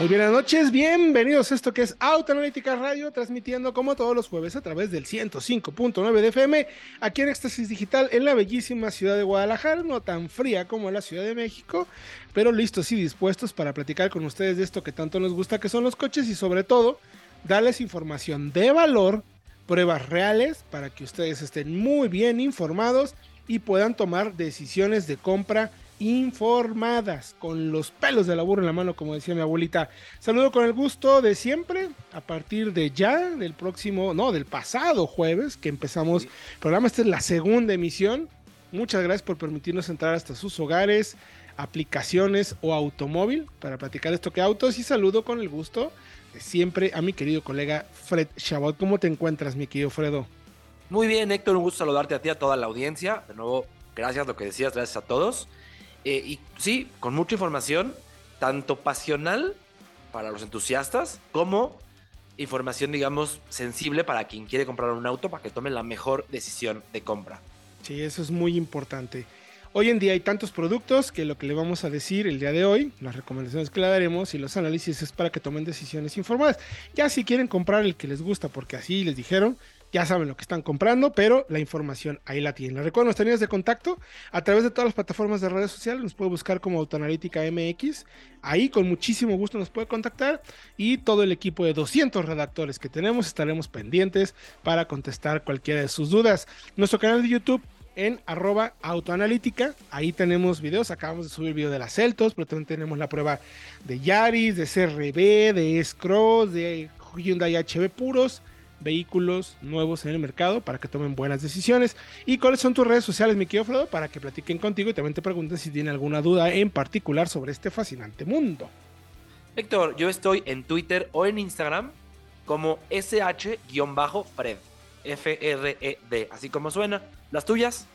Muy buenas noches, bienvenidos a esto que es Autoanalítica Radio, transmitiendo como todos los jueves a través del 105.9 de FM, aquí en Éxtasis Digital, en la bellísima ciudad de Guadalajara, no tan fría como la Ciudad de México, pero listos y dispuestos para platicar con ustedes de esto que tanto nos gusta, que son los coches y sobre todo darles información de valor, pruebas reales, para que ustedes estén muy bien informados y puedan tomar decisiones de compra informadas, con los pelos de la burra en la mano, como decía mi abuelita. Saludo con el gusto de siempre, a partir de ya, del próximo, no, del pasado jueves, que empezamos el programa. Esta es la segunda emisión. Muchas gracias por permitirnos entrar hasta sus hogares, aplicaciones o automóvil para platicar esto que autos. Y saludo con el gusto de siempre a mi querido colega Fred Chabot. ¿Cómo te encuentras, mi querido Fredo? Muy bien, Héctor, un gusto saludarte a ti, a toda la audiencia. De nuevo, gracias lo que decías, gracias a todos. Eh, y sí, con mucha información, tanto pasional para los entusiastas como información, digamos, sensible para quien quiere comprar un auto para que tome la mejor decisión de compra. Sí, eso es muy importante. Hoy en día hay tantos productos que lo que le vamos a decir el día de hoy, las recomendaciones que le daremos y los análisis es para que tomen decisiones informadas. Ya si quieren comprar el que les gusta porque así les dijeron, ya saben lo que están comprando, pero la información ahí la tienen. Recuerden nuestras líneas de contacto a través de todas las plataformas de redes sociales, nos puede buscar como Autoanalítica MX, ahí con muchísimo gusto nos puede contactar y todo el equipo de 200 redactores que tenemos estaremos pendientes para contestar cualquiera de sus dudas. Nuestro canal de YouTube en arroba autoanalítica. Ahí tenemos videos. Acabamos de subir video de las Celtos, pero también tenemos la prueba de Yaris, de CRB, de S-Cross, de Hyundai HB puros vehículos nuevos en el mercado para que tomen buenas decisiones. ¿Y cuáles son tus redes sociales, mi querido Fredo? Para que platiquen contigo y también te pregunten si tienen alguna duda en particular sobre este fascinante mundo. Héctor, yo estoy en Twitter o en Instagram como sh-fred. F-R-E-D, así como suena. ¿Las tuyas?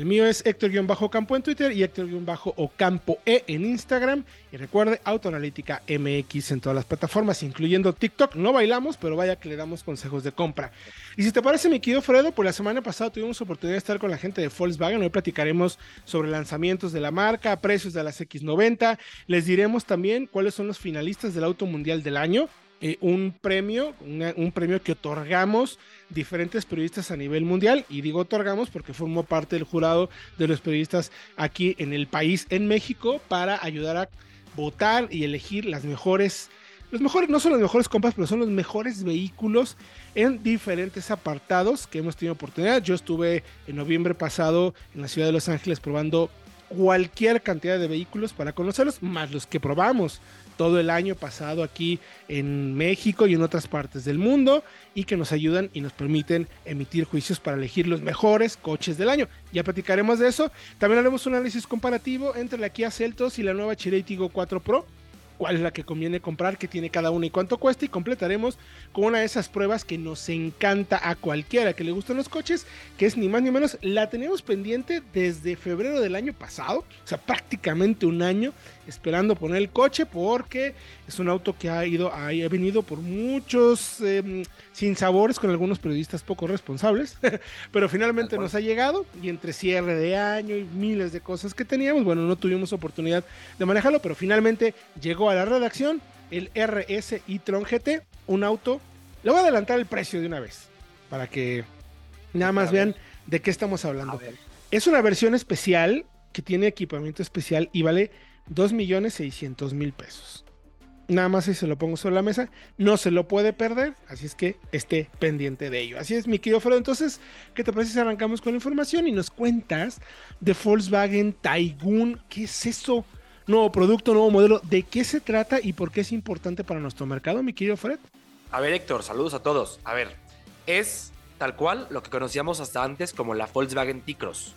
El mío es Héctor-Campo en Twitter y Héctor-Ocampo E en Instagram. Y recuerde, Autoanalítica MX en todas las plataformas, incluyendo TikTok. No bailamos, pero vaya que le damos consejos de compra. Y si te parece, mi querido Fredo, pues la semana pasada tuvimos oportunidad de estar con la gente de Volkswagen. Hoy platicaremos sobre lanzamientos de la marca, precios de las X90. Les diremos también cuáles son los finalistas del Auto Mundial del año. Eh, un premio, un premio que otorgamos diferentes periodistas a nivel mundial. Y digo otorgamos porque formó parte del jurado de los periodistas aquí en el país, en México, para ayudar a votar y elegir las mejores. Los mejores, no son los mejores compras, pero son los mejores vehículos en diferentes apartados que hemos tenido oportunidad. Yo estuve en noviembre pasado en la ciudad de Los Ángeles probando cualquier cantidad de vehículos para conocerlos, más los que probamos todo el año pasado aquí en México y en otras partes del mundo y que nos ayudan y nos permiten emitir juicios para elegir los mejores coches del año. Ya platicaremos de eso. También haremos un análisis comparativo entre la Kia Celtos y la nueva Chery Tiggo 4 Pro cuál es la que conviene comprar, qué tiene cada una y cuánto cuesta y completaremos con una de esas pruebas que nos encanta a cualquiera que le gusten los coches, que es ni más ni menos, la tenemos pendiente desde febrero del año pasado, o sea, prácticamente un año esperando poner el coche porque es un auto que ha ido, ha, venido por muchos eh, sinsabores con algunos periodistas poco responsables, pero finalmente nos ha llegado y entre cierre de año y miles de cosas que teníamos, bueno, no tuvimos oportunidad de manejarlo, pero finalmente llegó a la redacción el RS e-tron GT, un auto, le voy a adelantar el precio de una vez para que nada más vean de qué estamos hablando. Es una versión especial que tiene equipamiento especial y vale 2.600.000 pesos. Nada más si se lo pongo sobre la mesa, no se lo puede perder, así es que esté pendiente de ello. Así es, mi querido Fredo. Entonces, ¿qué te parece si arrancamos con la información y nos cuentas de Volkswagen Taigun? ¿Qué es eso? Nuevo producto, nuevo modelo. ¿De qué se trata y por qué es importante para nuestro mercado, mi querido Fred? A ver, Héctor, saludos a todos. A ver, es tal cual lo que conocíamos hasta antes como la Volkswagen T-Cross.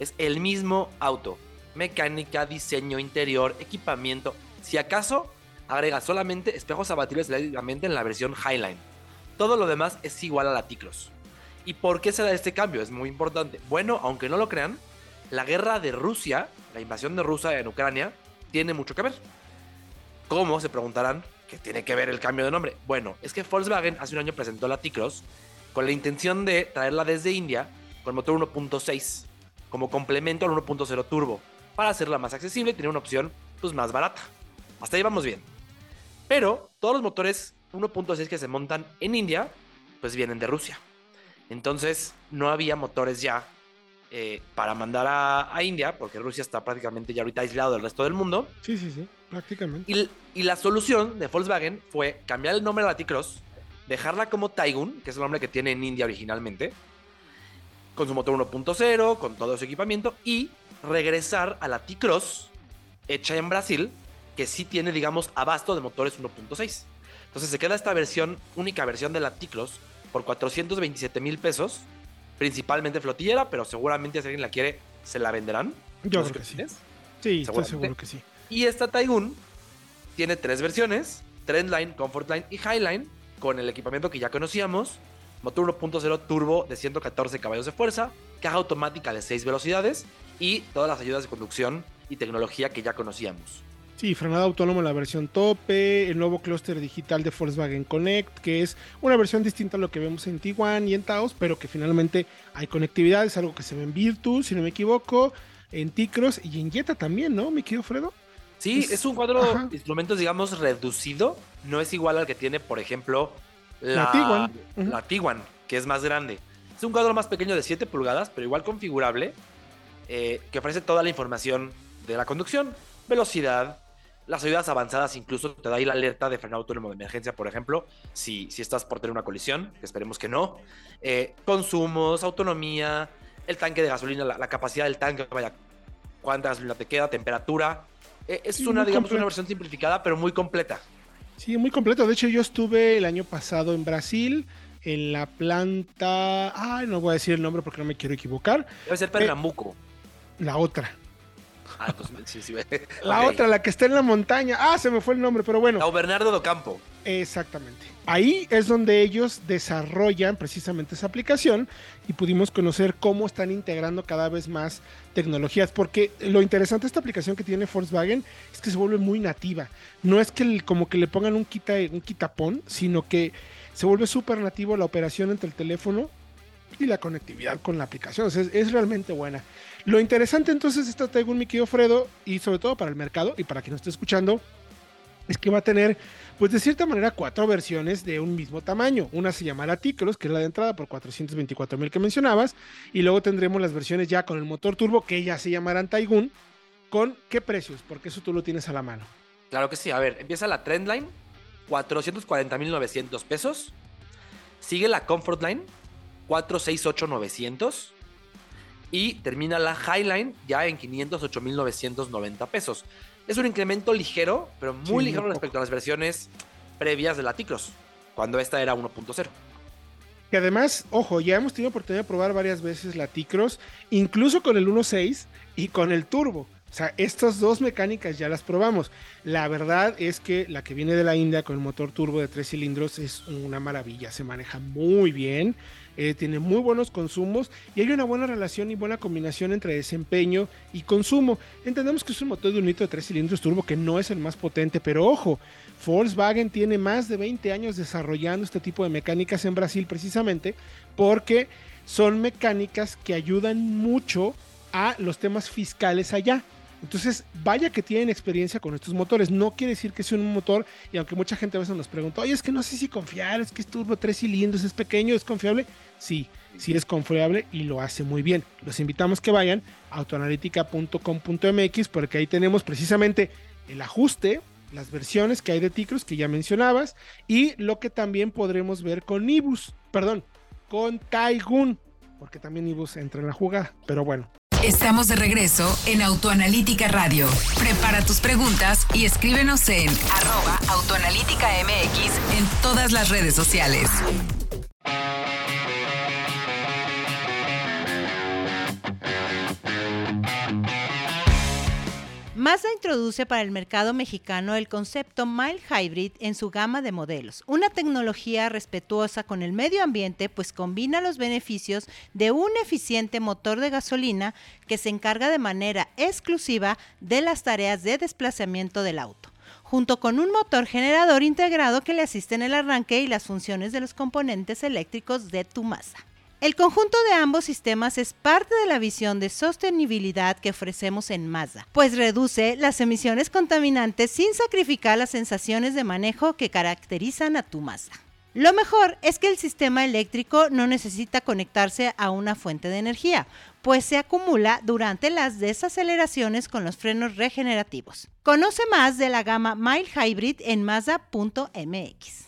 Es el mismo auto, mecánica, diseño interior, equipamiento. Si acaso, agrega solamente espejos abatibles eléctricamente en la versión Highline. Todo lo demás es igual a la T-Cross. ¿Y por qué se da este cambio? Es muy importante. Bueno, aunque no lo crean, la guerra de Rusia, la invasión de Rusia en Ucrania, tiene mucho que ver. ¿Cómo? Se preguntarán. ¿Qué tiene que ver el cambio de nombre? Bueno, es que Volkswagen hace un año presentó la T-Cross con la intención de traerla desde India con motor 1.6 como complemento al 1.0 turbo para hacerla más accesible y tener una opción pues, más barata. Hasta ahí vamos bien. Pero todos los motores 1.6 que se montan en India pues vienen de Rusia. Entonces no había motores ya eh, para mandar a, India, porque Rusia está prácticamente ya ahorita aislado del resto del mundo. Sí, sí, sí, prácticamente. Y, la solución de Volkswagen fue cambiar el nombre de la T-Cross, dejarla como Taigun, que es el nombre que tiene en India originalmente, con su motor 1.0, con todo su equipamiento, y regresar a la T-Cross, hecha en Brasil, que sí tiene, digamos, abasto de motores 1.6. Entonces se queda esta versión, única versión de la T-Cross, por 427 mil pesos, principalmente flotillera, pero seguramente si alguien la quiere, se la venderán. Yo creo que sí. Sí, estoy seguro que sí. Y esta Taigun tiene tres versiones, Trendline, Comfortline y Highline, con el equipamiento que ya conocíamos, motor 1.0 turbo de 114 caballos de fuerza, caja automática de 6 velocidades y todas las ayudas de conducción y tecnología que ya conocíamos. Sí, frenada autónoma la versión tope, el nuevo clúster digital de Volkswagen Connect, que es una versión distinta a lo que vemos en Tiguan y en Taos, pero que finalmente hay conectividad, es algo que se ve en Virtus, si no me equivoco, en Ticros y en Jetta también, ¿no? ¿Me quedo, Fredo? Sí, es, un cuadro de instrumentos, digamos, reducido, no es igual al que tiene, por ejemplo, la, Tiguan. La Tiguan, que es más grande. Es un cuadro más pequeño de 7 pulgadas, pero igual configurable, eh, que ofrece toda la información de la conducción, velocidad, las ayudas avanzadas incluso te da ahí la alerta de frenado autónomo de emergencia, por ejemplo, si, si estás por tener una colisión, que esperemos que no. Eh, consumos, autonomía, el tanque de gasolina, la, capacidad del tanque, vaya, cuánta gasolina te queda, temperatura. Eh, es una, digamos, una versión simplificada, pero muy completa. Sí, muy completo. De hecho, yo estuve el año pasado en Brasil, en la planta. Ay, no voy a decir el nombre porque no me quiero equivocar. Debe ser Pernambuco. la otra. Ah, pues. La otra, la que está en la montaña. Ah, se me fue el nombre, pero bueno. La Bernardo do Campo. Exactamente. Ahí es donde ellos desarrollan precisamente esa aplicación y pudimos conocer cómo están integrando cada vez más tecnologías. Porque lo interesante de esta aplicación que tiene Volkswagen es que se vuelve muy nativa. No es que como que le pongan un, quita, un quitapón, sino que se vuelve súper nativo la operación entre el teléfono y la conectividad con la aplicación. O sea, es, realmente buena. Lo interesante entonces esta Taigun, mi querido Fredo, y sobre todo para el mercado y para quien nos esté escuchando, es que va a tener, pues de cierta manera, cuatro versiones de un mismo tamaño. Una se llamará Ticros, que es la de entrada por 424 mil que mencionabas, y luego tendremos las versiones ya con el motor turbo, que ya se llamarán Taigun. ¿Con qué precios? Porque eso tú lo tienes a la mano. Claro que sí. A ver, empieza la Trendline, 440 mil 900 pesos. Sigue la Comfortline, 468,900 y termina la Highline ya en 508,990 pesos. Es un incremento ligero, pero muy ligero respecto a las versiones previas de la Ticros, cuando esta era 1.0. Que además, ojo, ya hemos tenido oportunidad de probar varias veces la Ticros, incluso con el 1.6 y con el Turbo. O sea, estas dos mecánicas ya las probamos. La verdad es que la que viene de la India con el motor turbo de tres cilindros es una maravilla, se maneja muy bien. Eh, tiene muy buenos consumos y hay una buena relación y buena combinación entre desempeño y consumo. Entendemos que es un motor de un litro de 3 cilindros turbo que no es el más potente, pero ojo, Volkswagen tiene más de 20 años desarrollando este tipo de mecánicas en Brasil precisamente porque son mecánicas que ayudan mucho a los temas fiscales allá. Entonces, vaya que tienen experiencia con estos motores. No quiere decir que sea un motor, y aunque mucha gente a veces nos pregunta, oye, es que no sé si confiar, es que es turbo tres cilindros, es pequeño, es confiable. Sí, sí es confiable y lo hace muy bien. Los invitamos que vayan a autoanalítica.com.mx porque ahí tenemos precisamente el ajuste, las versiones que hay de Ticros que ya mencionabas y lo que también podremos ver con Ibus, perdón, con Taigun, porque también Ibus entra en la jugada. Pero bueno, Estamos de regreso en Autoanalítica Radio. Prepara tus preguntas y escríbenos en arroba autoanalítica MX en todas las redes sociales. Mazda introduce para el mercado mexicano el concepto Mild Hybrid en su gama de modelos, una tecnología respetuosa con el medio ambiente pues combina los beneficios de un eficiente motor de gasolina que se encarga de manera exclusiva de las tareas de desplazamiento del auto junto con un motor generador integrado que le asiste en el arranque y las funciones de los componentes eléctricos de tu masa. El conjunto de ambos sistemas es parte de la visión de sostenibilidad que ofrecemos en Mazda, pues reduce las emisiones contaminantes sin sacrificar las sensaciones de manejo que caracterizan a tu Mazda. Lo mejor es que el sistema eléctrico no necesita conectarse a una fuente de energía, pues se acumula durante las desaceleraciones con los frenos regenerativos. Conoce más de la gama Mild Hybrid en Mazda.mx.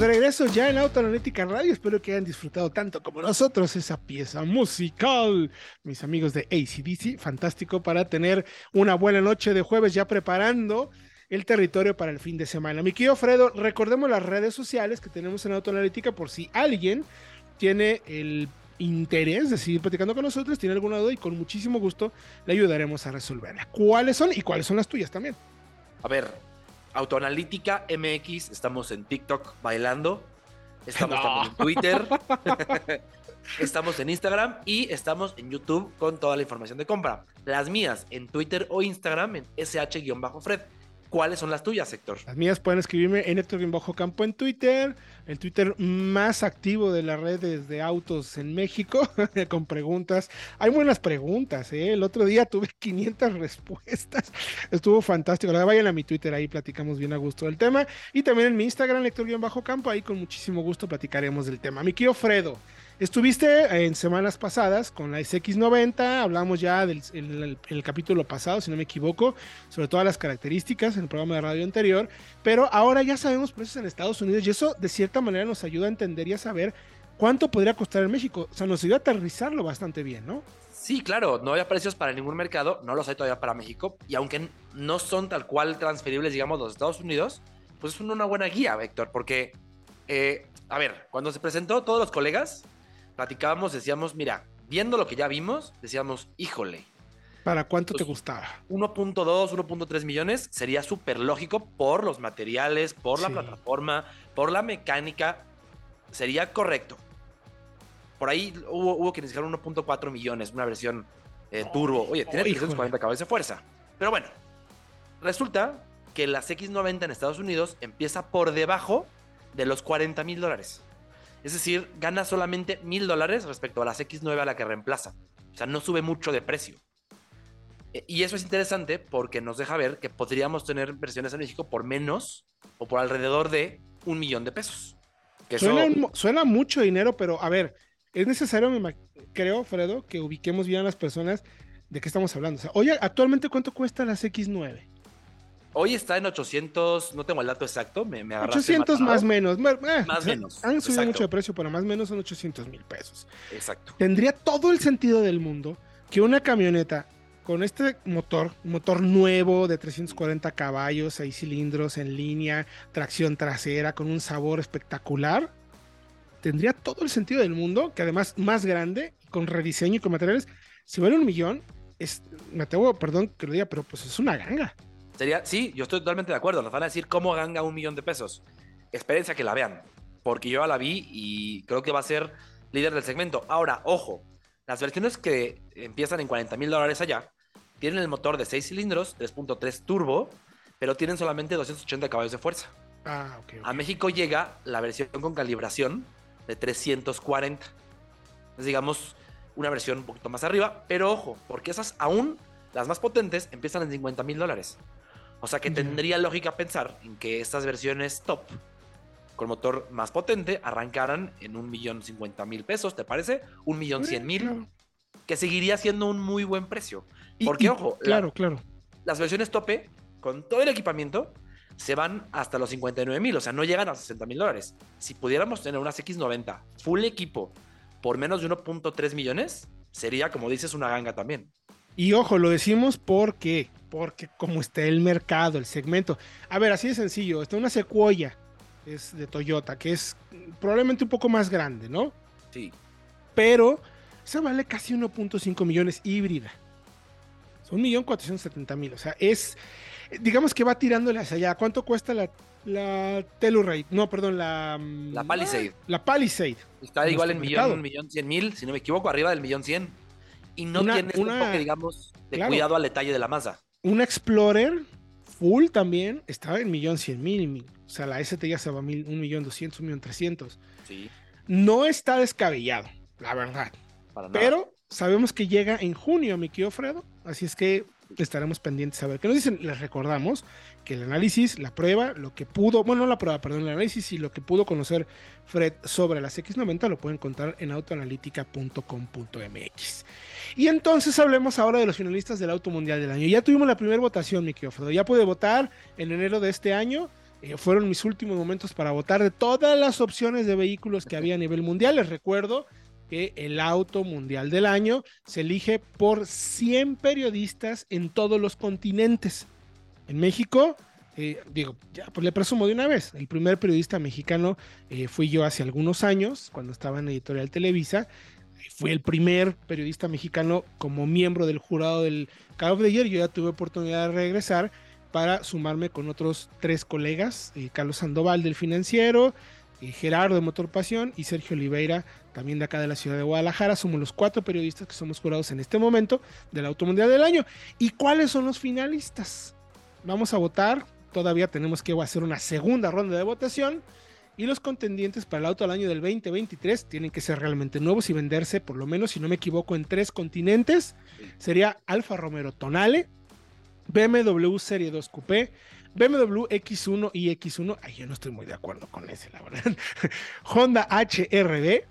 de regreso ya en Autoanalítica Radio. Espero que hayan disfrutado tanto como nosotros esa pieza musical. Mis amigos de ACDC, fantástico para tener una buena noche de jueves ya preparando el territorio para el fin de semana. Mi querido Fredo, recordemos las redes sociales que tenemos en Autoanalítica por si alguien tiene el interés de seguir platicando con nosotros, tiene alguna duda y con muchísimo gusto le ayudaremos a resolverla. ¿Cuáles son y cuáles son las tuyas también? A ver, Autoanalítica MX, estamos en TikTok bailando, estamos también en Twitter, estamos en Instagram y estamos en YouTube con toda la información de compra. Las mías en Twitter o Instagram en sh-fred. ¿Cuáles son las tuyas, Héctor? Las mías pueden escribirme en Héctor Campo en Twitter, el Twitter más activo de las redes de autos en México, con preguntas. Hay buenas preguntas, ¿eh? El otro día tuve 500 respuestas. Estuvo fantástico. Ahora vayan a mi Twitter, ahí platicamos bien a gusto del tema. Y también en mi Instagram, Héctor-Campo, ahí con muchísimo gusto platicaremos del tema. Mi querido Fredo. Estuviste en semanas pasadas con la SX90, hablamos ya del el, capítulo pasado, si no me equivoco, sobre todas las características en el programa de radio anterior, pero ahora ya sabemos precios en Estados Unidos y eso de cierta manera nos ayuda a entender y a saber cuánto podría costar en México. O sea, nos ayuda a aterrizarlo bastante bien, ¿no? Sí, claro, no había precios para ningún mercado, no los hay todavía para México, y aunque no son tal cual transferibles, digamos, los Estados Unidos, pues es una buena guía, Héctor, porque, eh, a ver, cuando se presentó todos los colegas, platicábamos, decíamos, mira, viendo lo que ya vimos, decíamos, híjole. ¿Para cuánto te gustaba? 1.2, 1.3 millones sería súper lógico por los materiales, por la plataforma, por la mecánica. Sería correcto. Por ahí hubo, hubo quienes dijeron 1.4 millones, una versión eh, turbo. Oye, tiene 340 caballos de fuerza. Pero bueno, resulta que la X90 en Estados Unidos empieza por debajo de los 40 mil dólares. Es decir, gana solamente mil dólares respecto a las X9 a la que reemplaza. O sea, no sube mucho de precio. E, y eso es interesante porque nos deja ver que podríamos tener versiones en México por menos o por alrededor de un millón de pesos. suena, mucho dinero, pero a ver, es necesario, creo, Fredo, que ubiquemos bien a las personas de qué estamos hablando. O sea, oye, actualmente cuánto cuesta las X9? Hoy está en 800, no tengo el dato exacto, me, me 800 más menos. Eh, más menos. Han subido mucho de precio, pero más menos son 800 mil pesos. Exacto. Tendría todo el sentido del mundo que una camioneta con este motor, motor nuevo de 340 caballos, 6 cilindros en línea, tracción trasera, con un sabor espectacular, tendría todo el sentido del mundo, que además más grande, con rediseño y con materiales, si vale un millón, es, me atrevo, perdón que lo diga, pero pues es una ganga. Sería, sí, yo estoy totalmente de acuerdo. Nos van a decir cómo ganga un millón de pesos. Experiencia que la vean, porque yo ya la vi y creo que va a ser líder del segmento. Ahora, ojo, las versiones que empiezan en 40 mil dólares allá tienen el motor de 6 cilindros, 3.3 turbo, pero tienen solamente 280 caballos de fuerza. Ah, A México llega la versión con calibración de 340. Es, digamos, una versión un poquito más arriba, pero ojo, porque esas aún, las más potentes, empiezan en 50 mil dólares. O sea que tendría lógica pensar en que estas versiones top con motor más potente arrancaran en un millón cincuenta mil pesos, ¿te parece? Un millón cien mil, que seguiría siendo un muy buen precio. Porque, ojo, claro, claro. Las versiones tope, con todo el equipamiento, se van hasta los 59 mil, o sea, no llegan a 60 mil dólares. Si pudiéramos tener unas X90 full equipo por menos de 1.3 millones, sería, como dices, una ganga también. Y ojo, lo decimos porque, porque como está el mercado, el segmento. A ver, así de sencillo, está una secuoya, es de Toyota, que es probablemente un poco más grande, ¿no? Sí. Pero esa vale casi 1.5 millones híbrida. Son 1.470.000. O sea, es, digamos que va tirándole hacia allá. ¿Cuánto cuesta la, la Telluride? No, perdón, la... La Palisade. La Palisade. Está igual en millón, un millón cien mil, si no me equivoco, arriba del millón cien. Y no Una- tiene este una- toque, digamos, de claro. cuidado al detalle de la masa. Una Explorer full también estaba en millón cien mil. O sea, la ST ya se va a mil, un millón doscientos, un millón trescientos. Sí, No está descabellado, la verdad. para nada. Pero sabemos que llega en junio, mi querido Fredo. Así es que estaremos pendientes a ver qué nos dicen. Les recordamos que el análisis, la prueba, lo que pudo, bueno, no la prueba, perdón, el análisis y lo que pudo conocer Fred sobre las X90 lo pueden encontrar en autoanalítica.com.mx. Y entonces hablemos ahora de los finalistas del Auto Mundial del año. Ya tuvimos la primera votación, mi querido. Ya pude votar en enero de este año. Eh, fueron mis últimos momentos para votar de todas las opciones de vehículos que había a nivel mundial. Les recuerdo que el auto mundial del año se elige por 100 periodistas en todos los continentes. En México, eh, digo, ya pues le presumo de una vez, el primer periodista mexicano eh, fui yo hace algunos años, cuando estaba en Editorial Televisa. Fui el primer periodista mexicano como miembro del jurado del Call of the Year. Yo ya tuve oportunidad de regresar para sumarme con otros tres colegas, eh, Carlos Sandoval del Financiero, eh, Gerardo de Motor Pasión y Sergio Oliveira, también de acá de la ciudad de Guadalajara. Somos los cuatro periodistas que somos jurados en este momento del Auto Mundial del Año. ¿Y cuáles son los finalistas? Vamos a votar. Todavía tenemos que hacer una segunda ronda de votación. Y los contendientes para el auto del año del 2023 tienen que ser realmente nuevos y venderse, por lo menos, si no me equivoco, en tres continentes. Sería Alfa Romero Tonale, BMW Serie 2 Coupé, BMW X1 y X1. Ay, yo no estoy muy de acuerdo con ese, la verdad. Honda HRB,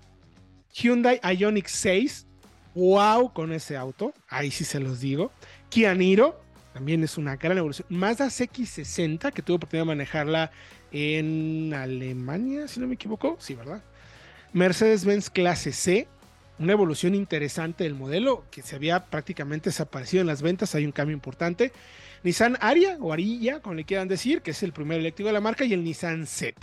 Hyundai Ioniq 6. Wow con ese auto. Ahí sí se los digo. Kia Niro. También es una gran evolución. Mazda CX60, que tuve oportunidad de manejarla en Alemania, si no me equivoco. Sí, ¿verdad? Mercedes-Benz Clase C. Una evolución interesante del modelo que se había prácticamente desaparecido en las ventas. Hay un cambio importante. Nissan Aria o Arilla, como le quieran decir, que es el primer eléctrico de la marca, y el Nissan Z.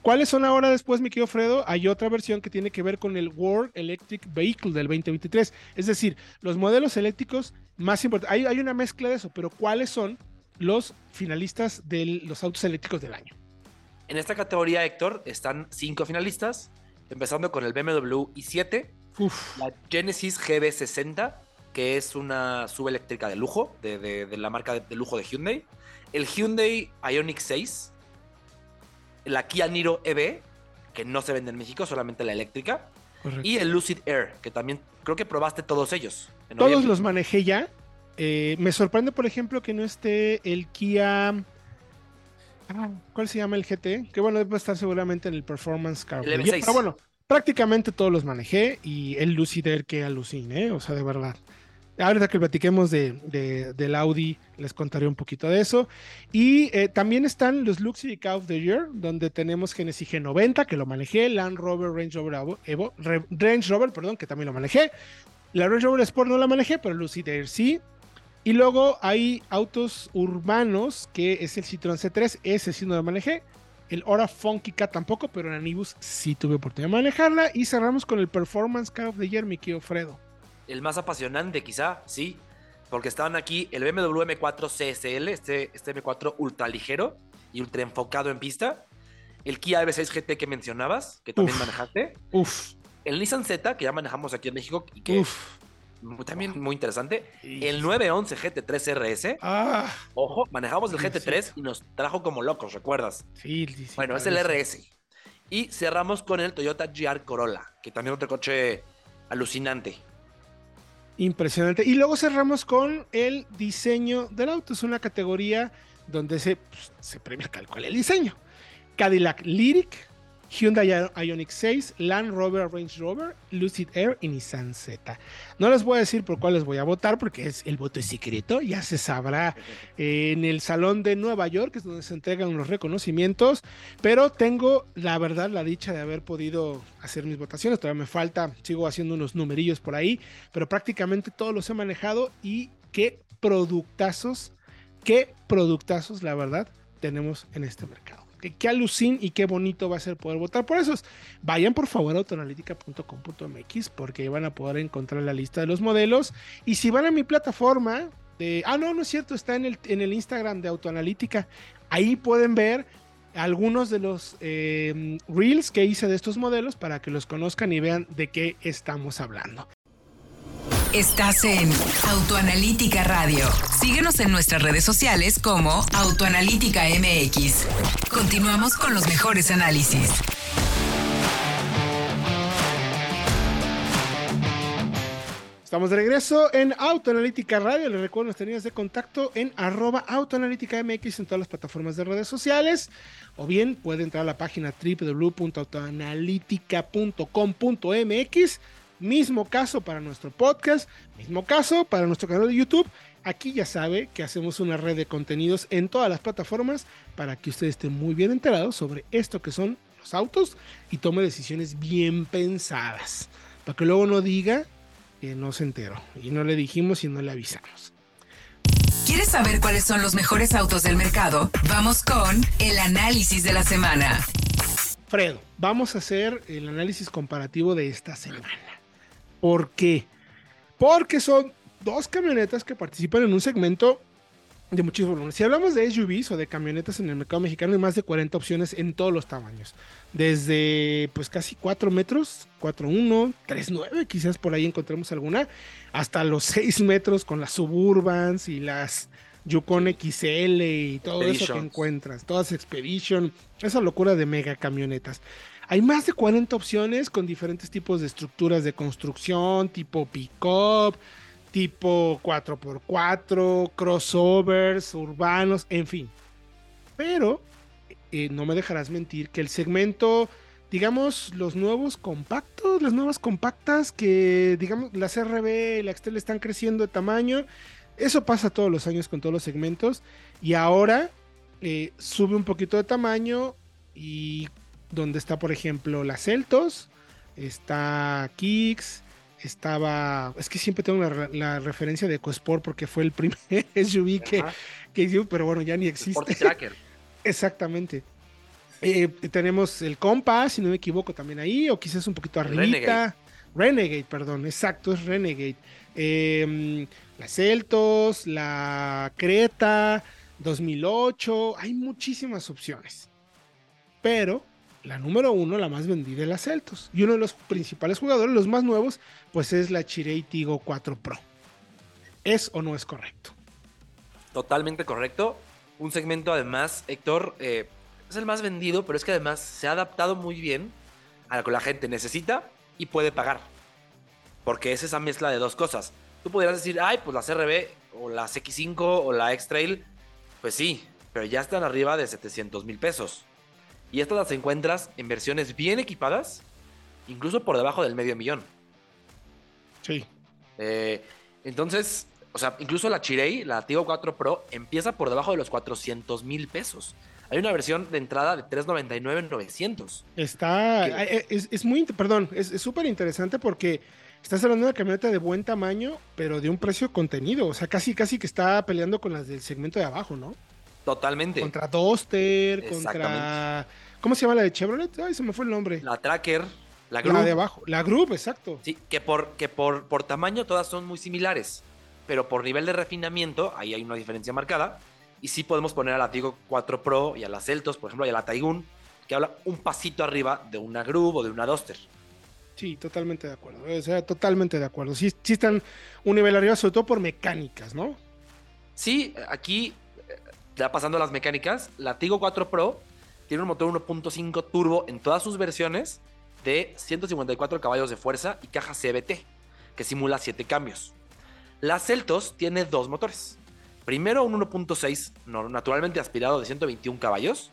¿Cuáles son ahora después, mi querido Fredo? Hay otra versión que tiene que ver con el World Electric Vehicle del 2023. Es decir, los modelos eléctricos más importantes. Hay, hay una mezcla de eso, pero ¿cuáles son los finalistas de los autos eléctricos del año? En esta categoría, Héctor, están cinco finalistas, empezando con el BMW i7, Uf, la Genesis GB60, que es una subeléctrica de lujo, de, de- de la marca de, de lujo de Hyundai, el Hyundai Ioniq 6, la Kia Niro EV, que no se vende en México, solamente la eléctrica, correcto. y el Lucid Air, que también creo que probaste todos ellos. Todos los manejé ya. Eh, me sorprende, por ejemplo, que no esté el Kia. Ah, ¿Cuál se llama el GT? Que bueno, debe estar seguramente en el Performance Car. El of the Year, M6. Pero bueno, prácticamente todos los manejé y el Lucid Air que aluciné, o sea, de verdad. Ahorita que platiquemos de, de- del Audi, les contaré un poquito de eso. Y eh, también están los Luxury Car of the Year, donde tenemos Genesis G90, que lo manejé, Land Rover, Range Rover Evo, Re- Range Rover, perdón, que también lo manejé. La Range Rover Sport no la manejé, pero el Lucid Air sí. Y luego hay autos urbanos, que es el Citroën C3, ese sí no lo manejé. El Hora Funky Cat tampoco, pero en Anibus sí tuve oportunidad de manejarla. Y cerramos con el Performance Car of the Year, mi querido Fredo. El más apasionante, quizá, sí. Porque estaban aquí el BMW M4 CSL, este, este M4 ultra ligero y ultra enfocado en pista. El Kia EV6 GT que mencionabas, que también Uf. manejaste. Uf, El Nissan Z, que ya manejamos aquí en México y que uf. También muy interesante. El 911 GT3 RS. Ah, Ojo, manejamos el Sí, GT3 y nos trajo como locos, ¿recuerdas? sí, sí, sí, Bueno, es el. RS. Y cerramos con el Toyota GR Corolla, que también otro coche alucinante. Impresionante. Y luego cerramos con el diseño del auto. Es una categoría donde se, pues, se premia tal cual el diseño. Cadillac Lyric, Hyundai Ioniq 6, Land Rover Range Rover, Lucid Air y Nissan Z. No les voy a decir por cuál les voy a votar porque es el voto es secreto, ya se sabrá en el Salón de Nueva York, es donde se entregan los reconocimientos, pero tengo la verdad la dicha de haber podido hacer mis votaciones, todavía me falta, sigo haciendo unos numerillos por ahí, pero prácticamente todos los he manejado y qué productazos, qué productazos, la verdad, tenemos en este mercado. Qué, alucin y qué bonito va a ser poder votar por esos. Vayan por favor a autoanalítica.com.mx porque van a poder encontrar la lista de los modelos. Y si van a mi plataforma, de, ah, no, no es cierto, está en el, en el Instagram de Autoanalítica. Ahí pueden ver algunos de los eh, reels que hice de estos modelos para que los conozcan y vean de qué estamos hablando. Estás en Autoanalítica Radio. Síguenos en nuestras redes sociales como Autoanalítica MX. Continuamos con los mejores análisis. Estamos de regreso en Autoanalítica Radio. Les recuerdo nuestras líneas de contacto en arroba Autoanalítica MX en todas las plataformas de redes sociales. O bien puede entrar a la página www.autoanalítica.com.mx. Mismo caso para nuestro podcast, mismo caso para nuestro canal de YouTube. Aquí ya sabe que hacemos una red de contenidos en todas las plataformas para que usted esté muy bien enterado sobre esto que son los autos y tome decisiones bien pensadas. Para que luego no diga que no se enteró y no le dijimos y no le avisamos. ¿Quieres saber cuáles son los mejores autos del mercado? Vamos con el análisis de la semana. Fredo, vamos a hacer el análisis comparativo de esta semana. ¿Por qué? Porque son dos camionetas que participan en un segmento de muchísimo volumen. Si hablamos de SUVs o de camionetas en el mercado mexicano, hay más de 40 opciones en todos los tamaños. Desde pues casi 4 metros, 4.1, 3.9, quizás por ahí encontremos alguna, hasta los 6 metros con las Suburbans y las Yukon XL y todo eso que encuentras. Todas Expedition, esa locura de mega camionetas. Hay más de 40 opciones con diferentes tipos de estructuras de construcción, tipo pick-up, tipo 4x4, crossovers, urbanos, en fin. Pero eh, no me dejarás mentir que el segmento, digamos, los nuevos compactos, las nuevas compactas que, digamos, las RB y la Excel están creciendo de tamaño. Eso pasa todos los años con todos los segmentos. Y ahora eh, sube un poquito de tamaño y donde está, por ejemplo, la Celtos, está Kicks, estaba, es que siempre tengo la, re- la referencia de EcoSport porque fue el primer SUV que, que dio, pero bueno, ya ni existe. Exactamente. Eh, tenemos el Compass, si no me equivoco, también ahí, o quizás un poquito arribita. Renegade, perdón, exacto, es Renegade. Eh, la Celtos, la Creta, 2008, hay muchísimas opciones. Pero la número uno, la más vendida es la Celtos. Y uno de los principales jugadores, los más nuevos, pues es la Chirei Tigo 4 Pro. ¿Es o no es correcto? Totalmente correcto. Un segmento además, Héctor, eh, es el más vendido, pero es que además se ha adaptado muy bien a lo que la gente necesita y puede pagar. Porque es esa mezcla de dos cosas. Tú podrías decir, ay, pues las RB o las X5 o la X-Trail, pues sí, pero ya están arriba de 700 mil pesos. Y estas las encuentras en versiones bien equipadas, incluso por debajo del medio millón. Sí. Eh, entonces, o sea, incluso la Chirei, la Tigo 4 Pro, empieza por debajo de los 400 mil pesos. Hay una versión de entrada de 399 en 900. Está, ¿Qué? eh, es, es muy, perdón, es súper interesante porque estás hablando de una camioneta de buen tamaño, pero de un precio contenido, o sea, casi, casi que está peleando con las del segmento de abajo, ¿no? Totalmente. Contra Duster, contra. ¿Cómo se llama la de Chevrolet? Ay, se me fue el nombre. La, La Tracker, la Group, de abajo, la Group, exacto. sí, que, por, que por, por tamaño todas son muy similares. Pero por nivel de refinamiento, ahí hay una diferencia marcada. Y sí podemos poner a la Tigo 4 Pro y a la Celtos, por ejemplo, y a la Taigun, que habla un pasito arriba de una Group o de una Duster. Sí, totalmente de acuerdo. O sea, totalmente de acuerdo. Sí, sí están un nivel arriba, sobre todo por mecánicas, ¿no? Sí, aquí, eh, ya pasando a las mecánicas, la Tigo 4 Pro tiene un motor 1.5 turbo en todas sus versiones de 154 caballos de fuerza y caja CBT, que simula 7 cambios. La Celtos tiene dos motores. Primero un 1.6 no- naturalmente aspirado de 121 caballos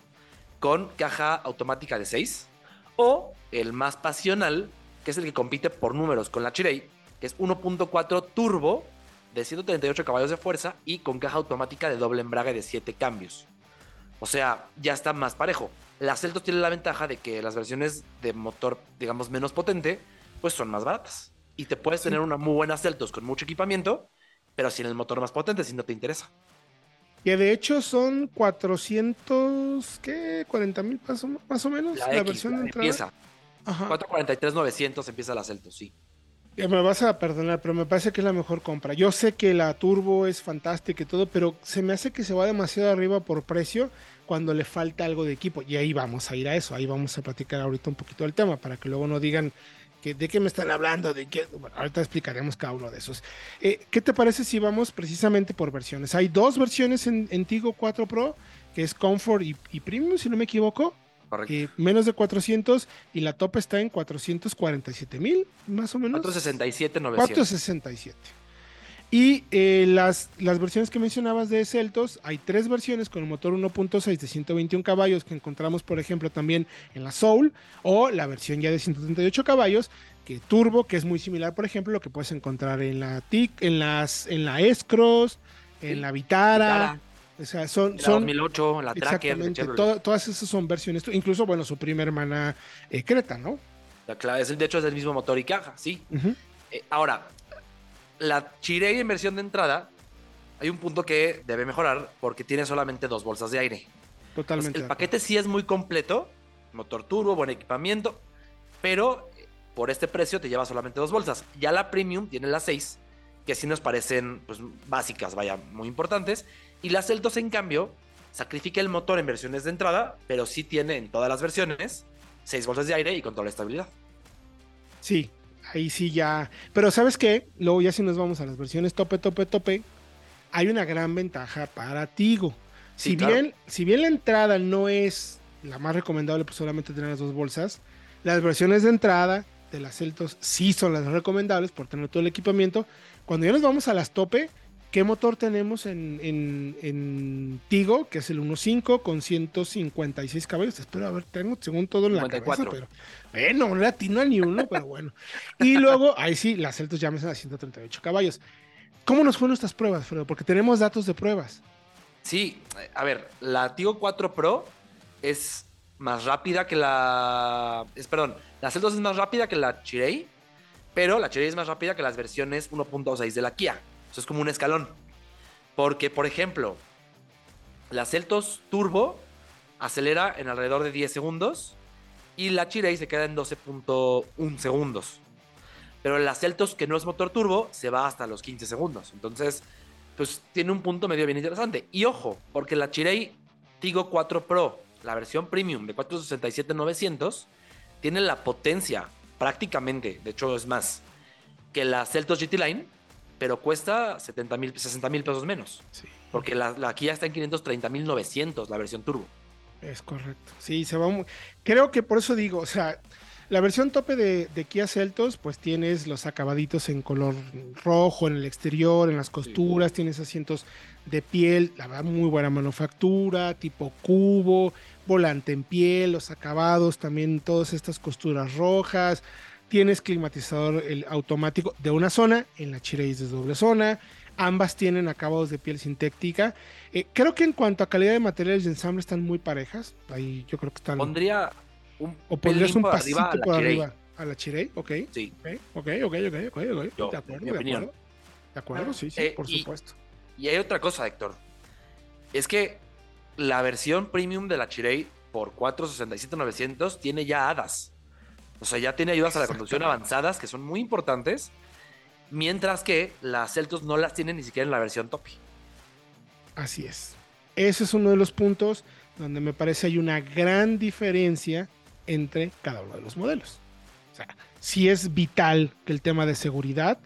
con caja automática de 6 o el más pasional, que es el que compite por números con la Chirei, que es 1.4 turbo de 138 caballos de fuerza y con caja automática de doble embrague de 7 cambios. O sea, ya está más parejo. La Celtos tiene la ventaja de que las versiones de motor, digamos, menos potente, pues son más baratas. Y te puedes tener una muy buena Celtos con mucho equipamiento, pero sin el motor más potente si no te interesa. Que de hecho son 400, ¿qué? 40 mil más o menos. La, La, X, versión la de entrada. empieza. Ajá. 443 900 empieza la Celtos, sí. Me vas a perdonar, pero me parece que es la mejor compra. Yo sé que la Turbo es fantástica y todo, pero se me hace que se va demasiado arriba por precio cuando le falta algo de equipo. Y ahí vamos a ir a eso, ahí vamos a platicar ahorita un poquito del tema, para que luego no digan que de qué me están hablando, de qué. Bueno, ahorita explicaremos cada uno de esos. Eh, ¿Qué te parece si vamos precisamente por versiones? Hay dos versiones en, en Tigo 4 Pro, que es Comfort y, y Premium, si no me equivoco. Eh, menos de 400 y la top está en 447 mil, más o menos. 467 900. 467. Y eh, las, las versiones que mencionabas de Celtos, hay tres versiones con el motor 1.6 de 121 caballos que encontramos, por ejemplo, también en la Soul, o la versión ya de 138 caballos, que Turbo, que es muy similar, por ejemplo, lo que puedes encontrar en la TIC, en las, en la en la Vitara. Vitara. O sea, son, La son 2008, la Tracker. exactamente, Chevrolet. to- todas esas son versiones, incluso, bueno, su prima hermana eh, Creta, ¿no? La cla- es el- de hecho, es el mismo motor y caja, sí. Eh, ahora, la Chirey en versión de entrada, hay un punto que debe mejorar porque tiene solamente dos bolsas de aire. Entonces, Totalmente. el paquete sí es muy completo, motor turbo, buen equipamiento, pero eh, por este precio te lleva solamente dos bolsas. Ya la Premium tiene las seis, que sí nos parecen pues, básicas, vaya, muy importantes. Y la Celtos, en cambio, sacrifica el motor en versiones de entrada, pero sí tiene en todas las versiones seis bolsas de aire y control de estabilidad. Sí, ahí sí ya. Pero ¿sabes qué? Luego ya si nos vamos a las versiones tope, tope, tope, hay una gran ventaja para Tigo. Sí, si, claro. bien, si bien la entrada no es la más recomendable, pues solamente tener las dos bolsas, las versiones de entrada de las Celtos sí son las recomendables por tener todo el equipamiento. Cuando ya nos vamos a las tope, ¿qué motor tenemos en, en- en Tigo? Que es el 1.5 con 156 caballos. Espero, a ver, tengo según todo en la 54. cabeza, pero bueno, no le atino a ni uno, pero bueno. Y luego, ahí sí, las Celtos ya me a 138 caballos. ¿Cómo nos fueron nuestras pruebas, Fredo? Porque tenemos datos de pruebas. Sí, eh, a ver, la Tigo 4 Pro es más rápida que la. Es, perdón, la Celtos es más rápida que la Chirey, pero la Chirey es más rápida que las versiones 1.6 de la Kia. Eso es como un escalón. Porque, por ejemplo, la Celtos Turbo acelera en alrededor de 10 segundos y la Chirey se queda en 12.1 segundos. Pero la Celtos, que no es motor turbo, se va hasta los 15 segundos. Entonces, pues tiene un punto medio bien interesante. Y ojo, porque la Chirey Tigo 4 Pro, la versión premium de 467-900, tiene la potencia prácticamente, de hecho es más, que la Celtos GT Line, pero cuesta 70 mil, 60 mil pesos menos. Sí. Porque la, la Kia está en 530 mil 900, la versión turbo. Es correcto. Sí, se va muy... Creo que por eso digo, o sea, la versión tope de, de Kia Celtos, pues tienes los acabaditos en color rojo en el exterior, en las costuras, tienes asientos de piel, la verdad, muy buena manufactura, tipo cubo, volante en piel, los acabados, también todas estas costuras rojas. Tienes climatizador el automático de una zona, en la Chirey es de doble zona. Ambas tienen acabados de piel sintética. Eh, creo que en cuanto a calidad de materiales de ensamble están muy parejas. Ahí yo creo que están. Pondría un o pondrías un pasito arriba por Chirey. arriba a la Chirey. Ok, Sí, ok, ok, ok, ok, ok. Yo, de acuerdo, de opinión. acuerdo. De acuerdo, sí, sí, Eh, por y- supuesto. Y hay otra cosa, Héctor. Es que la versión premium de la Chirey por 467-900 tiene ya hadas. O sea, ya tiene ayudas a la conducción avanzadas que son muy importantes. Mientras que las Celtos no las tienen ni siquiera en la versión top. Así es. Ese es uno de los puntos donde me parece hay una gran diferencia entre cada uno de los modelos. O sea, si es vital que el tema de seguridad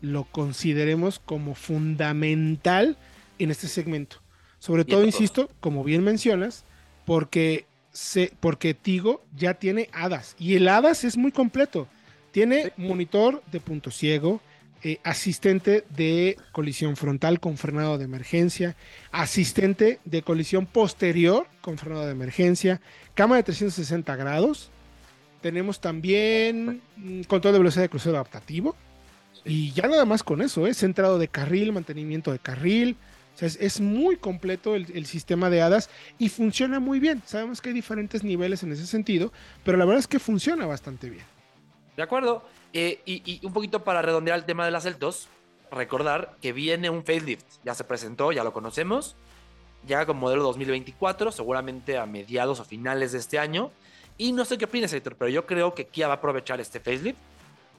lo consideremos como fundamental en este segmento. Sobre todo, insisto, como bien mencionas, porque, se, porque Tigo ya tiene HADAS y el HADAS es muy completo. Tiene Sí. monitor de punto ciego, eh, asistente de colisión frontal con frenado de emergencia, asistente de colisión posterior con frenado de emergencia, cámara de 360 grados. Tenemos también control de velocidad de crucero adaptativo. Y ya nada más con eso, es centrado de carril, mantenimiento de carril. O sea, es, muy completo el, sistema de hadas y funciona muy bien. Sabemos que hay diferentes niveles en ese sentido, pero la verdad es que funciona bastante bien. ¿De acuerdo? Eh, y, y un poquito para redondear el tema de las Celtos, recordar que viene un facelift. Ya se presentó, ya lo conocemos. llega con modelo 2024, seguramente a mediados o finales de este año. Y no sé qué opinas, Héctor, pero yo creo que Kia va a aprovechar este facelift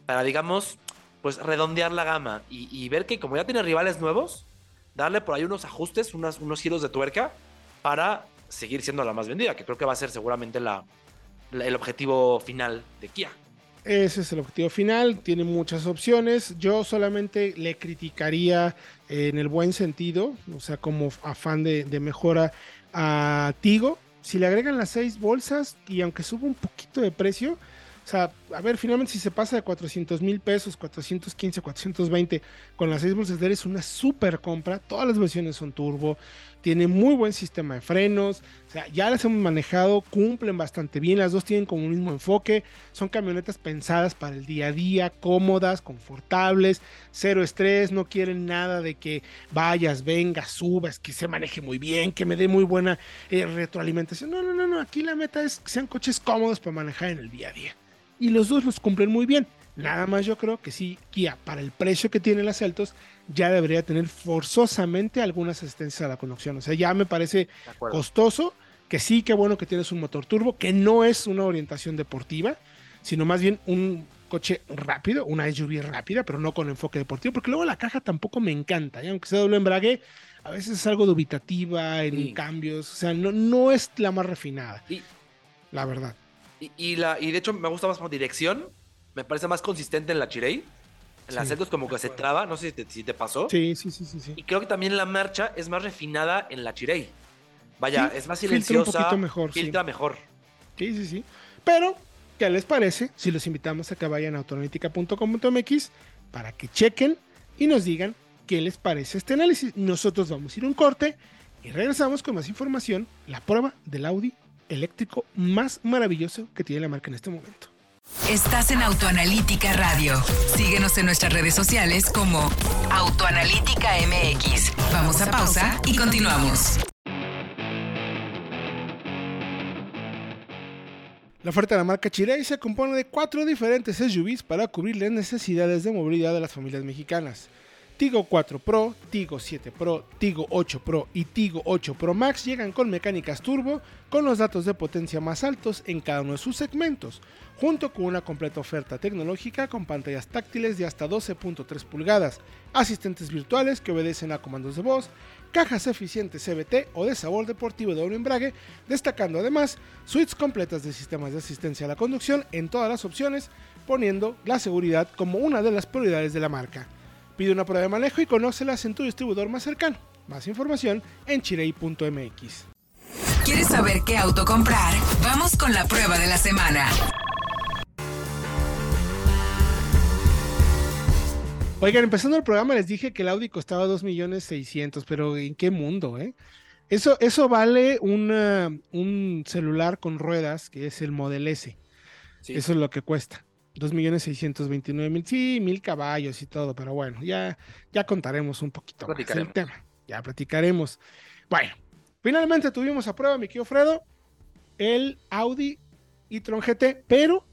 para, digamos, pues redondear la gama y, ver que como ya tiene rivales nuevos, darle por ahí unos ajustes, unos giros de tuerca para seguir siendo la más vendida, que creo que va a ser seguramente la, el objetivo final de Kia. Ese es el objetivo final, tiene muchas opciones. Yo solamente le criticaría en el buen sentido, o sea, como afán de, de mejora a Tigo. Si le agregan las seis bolsas y aunque suba un poquito de precio, o sea, a ver, finalmente si se pasa de 400 mil pesos, 415, 420 con las 6 bolsas de aire es una super compra. Todas las versiones son turbo, tiene muy buen sistema de frenos. O sea, ya las hemos manejado, cumplen bastante bien. Las dos tienen como un mismo enfoque. Son camionetas pensadas para el día a día, cómodas, confortables, cero estrés. No quieren nada de que vayas, vengas, subas, que se maneje muy bien, que me dé muy buena eh, retroalimentación. No, no, no, no. Aquí la meta es que sean coches cómodos para manejar en el día a día y los dos los cumplen muy bien. Nada más yo creo que sí, Kia, para el precio que tiene las Celtos, ya debería tener forzosamente algunas asistencias a la conducción. O sea, ya me parece costoso, que sí, qué bueno que tienes un motor turbo, que no es una orientación deportiva, sino más bien un coche rápido, una SUV rápida, pero no con enfoque deportivo, porque luego la caja tampoco me encanta, aunque sea doble embrague, a veces es algo dubitativa en cambios, o sea, no, no es la más refinada, la verdad. Y, la, y de hecho me gusta más como dirección. Me parece más consistente en la Chirei. En las Celtos como que se traba. No sé si te, pasó. Sí, sí, sí, sí, Y creo que también la marcha es más refinada en la Chirei. Vaya, es más silenciosa. Filtra un poquito mejor. Filtra mejor. Sí, sí, sí. Pero, ¿qué les parece si los invitamos a que vayan a autoanalítica.com.mx para que chequen y nos digan qué les parece este análisis? Nosotros vamos a ir a un corte y regresamos con más información, la prueba del Audi eléctrico más maravilloso que tiene la marca en este momento. Estás en Autoanalítica Radio. Síguenos en nuestras redes sociales como Autoanalítica MX. Vamos a pausa y continuamos. La oferta de la marca Chirei se compone de cuatro diferentes SUVs para cubrir las necesidades de movilidad de las familias mexicanas. Tigo 4 Pro, Tigo 7 Pro, Tigo 8 Pro y Tigo 8 Pro Max llegan con mecánicas turbo con los datos de potencia más altos en cada uno de sus segmentos, junto con una completa oferta tecnológica con pantallas táctiles de hasta 12.3 pulgadas, asistentes virtuales que obedecen a comandos de voz, cajas eficientes CBT o de sabor deportivo de doble embrague, destacando además suites completas de sistemas de asistencia a la conducción en todas las opciones, poniendo la seguridad como una de las prioridades de la marca. Pide una prueba de manejo y conócelas en tu distribuidor más cercano. Más información en chirei.mx. ¿Quieres saber qué auto comprar? Vamos con la prueba de la semana. Oigan, empezando el programa les dije que el Audi costaba 2.600.000, pero ¿en qué mundo, eh? Eso, eso vale un celular con ruedas, que es el Model S. Eso es lo que cuesta. 2.629.000, sí, mil caballos y todo, pero bueno, ya, ya contaremos un poquito más el tema. Ya platicaremos. Bueno, finalmente tuvimos a prueba, mi querido Fredo, el Audi e-tron GT, pero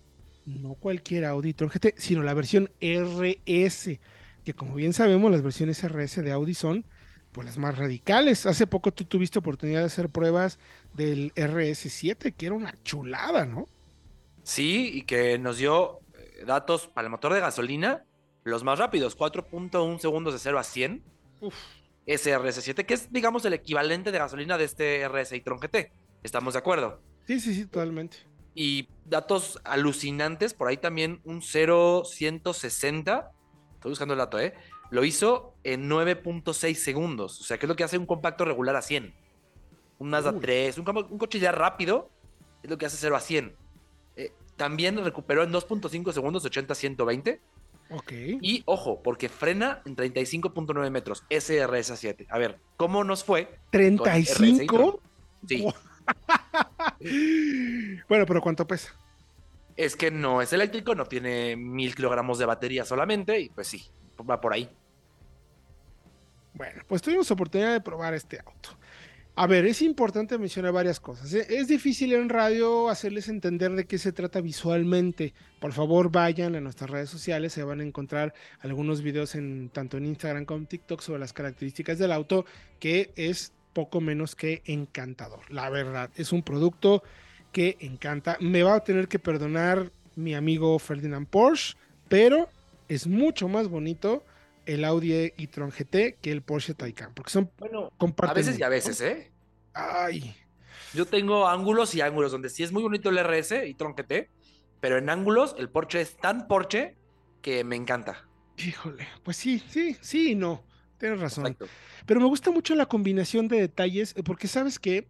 no cualquier Audi e-tron GT, sino la versión RS, que como bien sabemos, las versiones RS de Audi son pues las más radicales. Hace poco tú tuviste oportunidad de hacer pruebas del RS7, que era una chulada, ¿no? Sí, y que nos dio datos para el motor de gasolina, los más rápidos, 4.1 segundos de 0 a 100. Uf. SRS7, que es, digamos, el equivalente de gasolina de este RS e-tron GT. ¿Estamos de acuerdo? Sí, sí, sí, totalmente. Y datos alucinantes, por ahí también un 0.160, estoy buscando el dato, ¿eh? Lo hizo en 9.6 segundos, o sea, que es lo que hace un compacto regular a 100. Un Mazda 3, un, un coche ya rápido, es lo que hace 0 a 100 también recuperó en 2.5 segundos 80-120. Ok. Y ojo, porque frena en 35.9 metros, SRS7. A ver, ¿cómo nos fue? ¿35? Sí. bueno, pero ¿cuánto pesa? Es que no es eléctrico, no tiene mil kilogramos de batería solamente, y pues sí, va por ahí. Bueno, pues tuvimos oportunidad de probar este auto. A ver, es importante mencionar varias cosas. ¿eh? Es difícil en radio hacerles entender de qué se trata visualmente. Por favor, vayan a nuestras redes sociales, se van a encontrar algunos videos en tanto en Instagram como en TikTok sobre las características del auto, que es poco menos que encantador. La verdad, es un producto que encanta. Me va a tener que perdonar mi amigo Ferdinand Porsche, pero es mucho más bonito el Audi e-tron GT que el Porsche Taycan, porque son bueno, a veces y a veces, ¿eh? Ay. Yo tengo ángulos y ángulos donde sí es muy bonito el RS e-tron GT, pero en ángulos el Porsche es tan Porsche que me encanta. Híjole, pues sí, sí, sí y no. Tienes razón. Pero me gusta mucho la combinación de detalles, eh, porque sabes que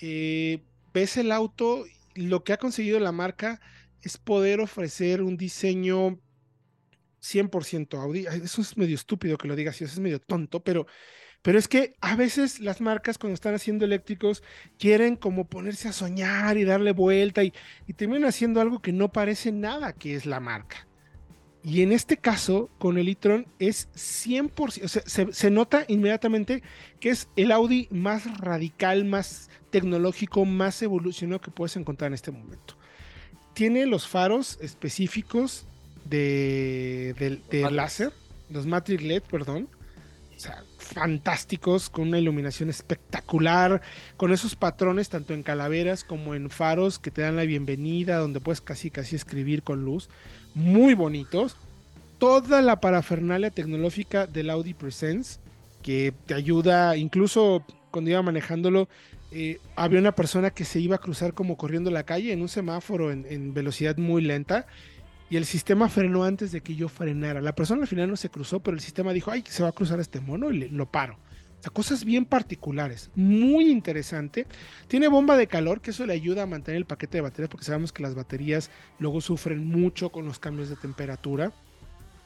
eh, ves el auto, lo que ha conseguido la marca es poder ofrecer un diseño 100% Audi. Eso es medio estúpido que lo digas, eso es medio tonto, pero, pero es que a veces las marcas cuando están haciendo eléctricos quieren como ponerse a soñar y darle vuelta y, y terminan haciendo algo que no parece nada que es la marca. Y en este caso, con el e-tron es 100%, o se, se, nota inmediatamente que es el Audi más radical, más tecnológico, más evolucionado que puedes encontrar en este momento. Tiene los faros específicos de, de, láser, los Matrix LED, perdón. O sea, fantásticos, con una iluminación espectacular, con esos patrones tanto en calaveras como en faros que te dan la bienvenida, donde puedes casi casi escribir con luz muy bonitos. Toda la parafernalia tecnológica del Audi Presence, que te ayuda, incluso cuando iba manejándolo, eh, había una persona que se iba a cruzar como corriendo la calle en un semáforo en, velocidad muy lenta y el sistema frenó antes de que yo frenara. La persona al final no se cruzó, pero el sistema dijo, ay, se va a cruzar este mono y lo paro. O sea, cosas bien particulares, muy interesante. Tiene bomba de calor, que eso le ayuda a mantener el paquete de baterías, porque sabemos que las baterías luego sufren mucho con los cambios de temperatura.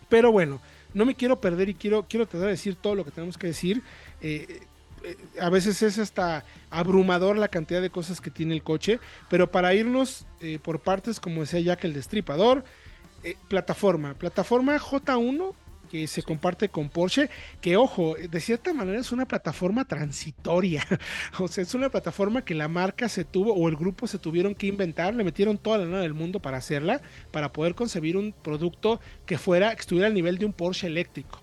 Pero bueno, no me quiero perder y quiero, quiero tratar de decir todo lo que tenemos que decir. Eh, eh, a veces es hasta abrumador la cantidad de cosas que tiene el coche, pero para irnos eh, por partes, como decía Jack el Destripador, plataforma, plataforma J1 que se comparte con Porsche, que ojo, de cierta manera es una plataforma transitoria, o sea, es una plataforma que la marca se tuvo o el grupo se tuvieron que inventar, le metieron toda la lana del mundo para hacerla, para poder concebir un producto que fuera, que estuviera al nivel de un Porsche eléctrico.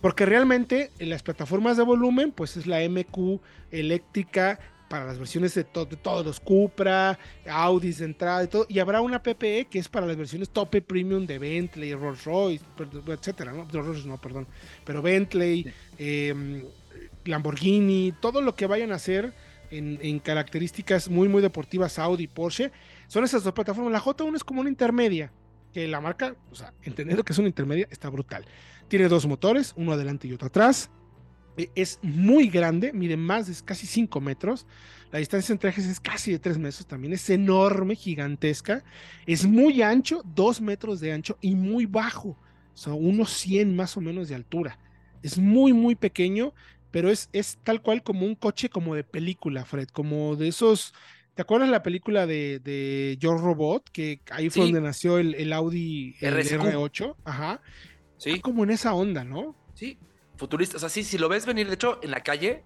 Porque realmente en las plataformas de volumen, pues es la MQ eléctrica para las versiones de, todos los Cupra, Audis de entrada y todo, y habrá una PPE que es para las versiones tope premium de Bentley, Rolls Royce, etcétera, ¿no? Rolls Royce no, perdón, pero Bentley, em, Lamborghini, todo lo que vayan a hacer en, características muy, muy deportivas, Audi, Porsche, son esas dos plataformas. La J1 es como una intermedia, que la marca, o sea, entendiendo que es una intermedia, está brutal. Tiene dos motores, uno adelante y otro atrás es muy grande, mide más de casi 5 metros. La distancia entre ejes es casi de 3 metros también. Es enorme, gigantesca. Es muy ancho, 2 metros de ancho y muy bajo. Son unos 100 más o menos de altura. Es muy, muy pequeño, pero es, es tal cual como un coche como de película, Fred. Como de esos. ¿Te acuerdas la película de, de Yo Robot? Que ahí fue donde nació el, Audi R8. Ajá. Sí. como en esa onda, ¿no? Sí, futuristas. Así, si lo ves venir, de hecho, en la calle,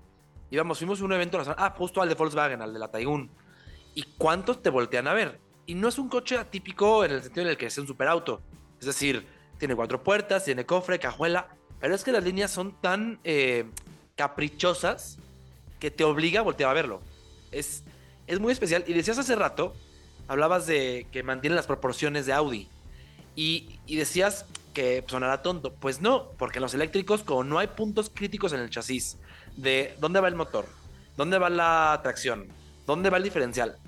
íbamos, fuimos a un evento, ah, justo al de Volkswagen, al de la Taigun. ¿Y cuántos te voltean a ver? Y no es un coche atípico en el sentido en el que es un superauto. Es decir, tiene cuatro puertas, tiene cofre, cajuela, pero es que las líneas son tan eh, caprichosas que te obliga a voltear a verlo. Es, es muy especial. Y decías hace rato, hablabas de que mantiene las proporciones de Audi. Y, y decías, que sonará tonto. Pues no, porque en los eléctricos, como no hay puntos críticos en el chasis de dónde va el motor, dónde va la tracción, dónde va el diferencial,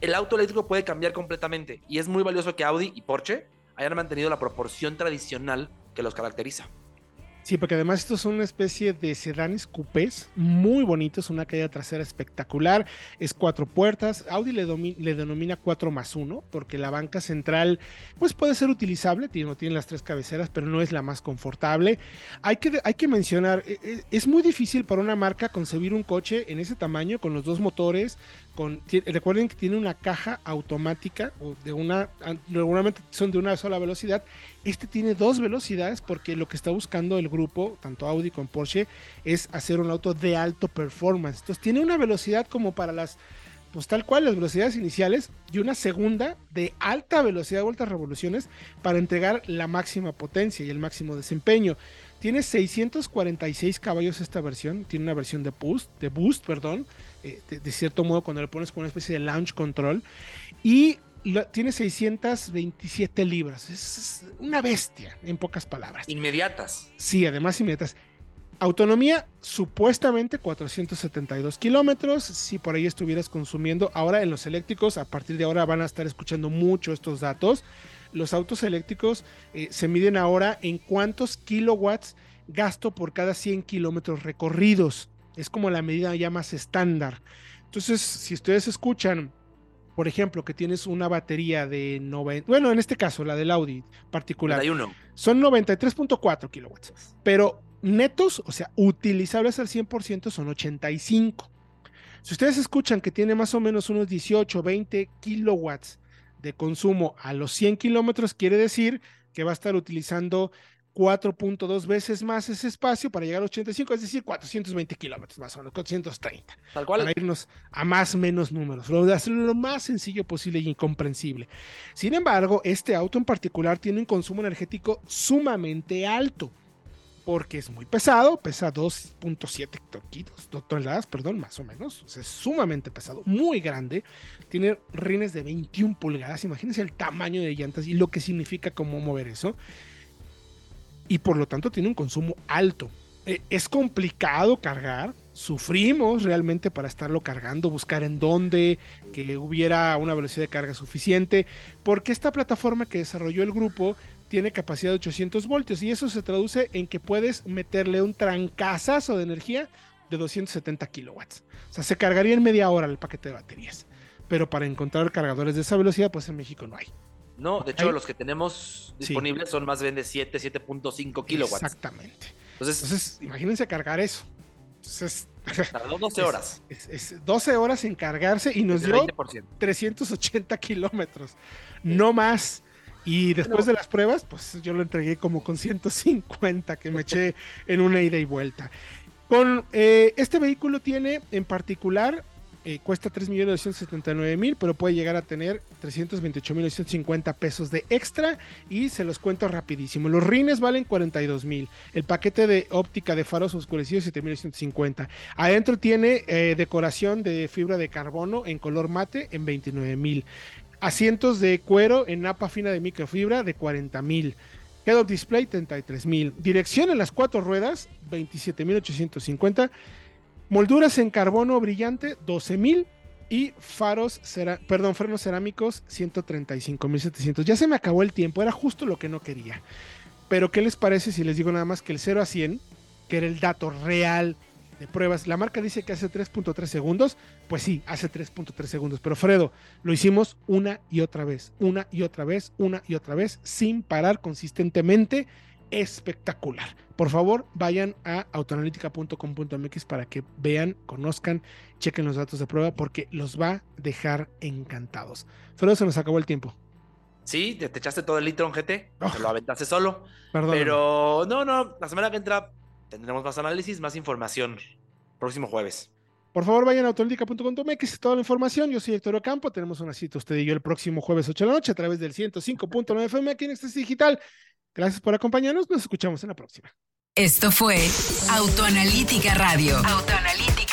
el auto eléctrico puede cambiar completamente. Y es muy valioso que Audi y Porsche hayan mantenido la proporción tradicional que los caracteriza. Sí, porque además estos son una especie de sedanes coupés muy bonitos, una caída trasera espectacular, es cuatro puertas, Audi le, denomina 4 más 1 porque la banca central pues puede ser utilizable, tiene, tiene las tres cabeceras, pero no es la más confortable. Hay que, hay que mencionar, e, e, es muy difícil para una marca concebir un coche en ese tamaño con los dos motores, recuerden que tiene una caja automática o de una, normalmente son de una sola velocidad este tiene dos velocidades porque lo que está buscando el grupo, tanto Audi como Porsche, es hacer un auto de alto performance. Entonces tiene una velocidad como para las, pues tal cual, las velocidades iniciales y una segunda de alta velocidad de vueltas revoluciones para entregar la máxima potencia y el máximo desempeño. Tiene 646 caballos esta versión, tiene una versión de boost, de boost, perdón, eh, de, de, cierto modo cuando le pones con una especie de launch control y tiene 627 libras. Es una bestia, en pocas palabras. Inmediatas. Sí, además inmediatas. Autonomía, supuestamente 472 kilómetros. Si por ahí estuvieras consumiendo, ahora en los eléctricos, a partir de ahora van a estar escuchando mucho estos datos. Los autos eléctricos eh, se miden ahora en cuántos kilowatts gasto por cada 100 kilómetros recorridos. Es como la medida ya más estándar. Entonces, si ustedes escuchan por ejemplo, que tienes una batería de 90, bueno, en este caso, la del Audi particular, 91. son 93.4 kilowatts, pero netos, o sea, utilizables al 100% son 85. Si ustedes escuchan que tiene más o menos unos 18, 20 kilowatts de consumo a los 100 kilómetros, quiere decir que va a estar utilizando 4.2 veces más ese espacio para llegar a 85, es decir, 420 kilómetros más o menos, 430. Tal cual. Para irnos a más menos números, lo de hacerlo lo más sencillo posible y incomprensible. Sin embargo, este auto en particular tiene un consumo energético sumamente alto porque es muy pesado, pesa 2.7 kilos, toneladas, perdón, más o menos, es sumamente pesado, muy grande, tiene rines de 21 pulgadas, imagínense el tamaño de llantas y lo que significa cómo mover eso. Y por lo tanto tiene un consumo alto. Eh, es complicado cargar, sufrimos realmente para estarlo cargando, buscar en dónde, que hubiera una velocidad de carga suficiente, porque esta plataforma que desarrolló el grupo tiene capacidad de 800 voltios y eso se traduce en que puedes meterle un trancazazo de energía de 270 kilowatts. O sea, se cargaría en media hora el paquete de baterías. Pero para encontrar cargadores de esa velocidad, pues en México no hay. No, de hecho, los que tenemos disponibles son más bien de 7, 7.5 kilowatts. Exactamente. Entonces, imagínense cargar eso. Entonces, tardó 12 horas. Es, 12 horas en cargarse y nos dio 380 kilómetros. No más. Y después de las pruebas, pues yo lo entregué como con 150 que me eché en una ida y vuelta. Con eh, este vehículo tiene en particular eh, cuesta 3.279.000, pero puede llegar a tener 328.950 pesos de extra y se los cuento rapidísimo. Los rines valen 42.000, el paquete de óptica de faros oscurecidos 7.950. Adentro tiene eh, decoración de fibra de carbono en color mate en 29.000. Asientos de cuero en napa fina de microfibra de 40.000. Head-up display 33.000. Dirección en las cuatro ruedas 27.850 Molduras en carbono brillante, 12.000 y faros, frenos cerámicos, 135.700. Ya se me acabó el tiempo, era justo lo que no quería. Pero, ¿qué les parece si les digo nada más que el 0 a 100, que era el dato real de pruebas, la marca dice que hace 3.3 segundos, pues sí, hace 3.3 segundos, pero Fredo, lo hicimos una y otra vez, una y otra vez, una y otra vez, sin parar consistentemente espectacular. Por favor, vayan a autoanalítica.com.mx para que vean, conozcan, chequen los datos de prueba porque los va a dejar encantados. Pero se nos acabó el tiempo. Sí, te, echaste todo el litro en GT, te lo aventaste solo. Perdón. Pero no, no, la semana que entra tendremos más análisis, más información. Próximo jueves. Por favor, vayan a autoanalítica.com.mx, toda la información. Yo soy Héctor Ocampo. Tenemos una cita usted y yo el próximo jueves 8 de la noche a través del 105.9 FM aquí en Express Digital. Gracias por acompañarnos. Nos escuchamos en la próxima. Esto fue Autoanalítica Radio. Autoanalítica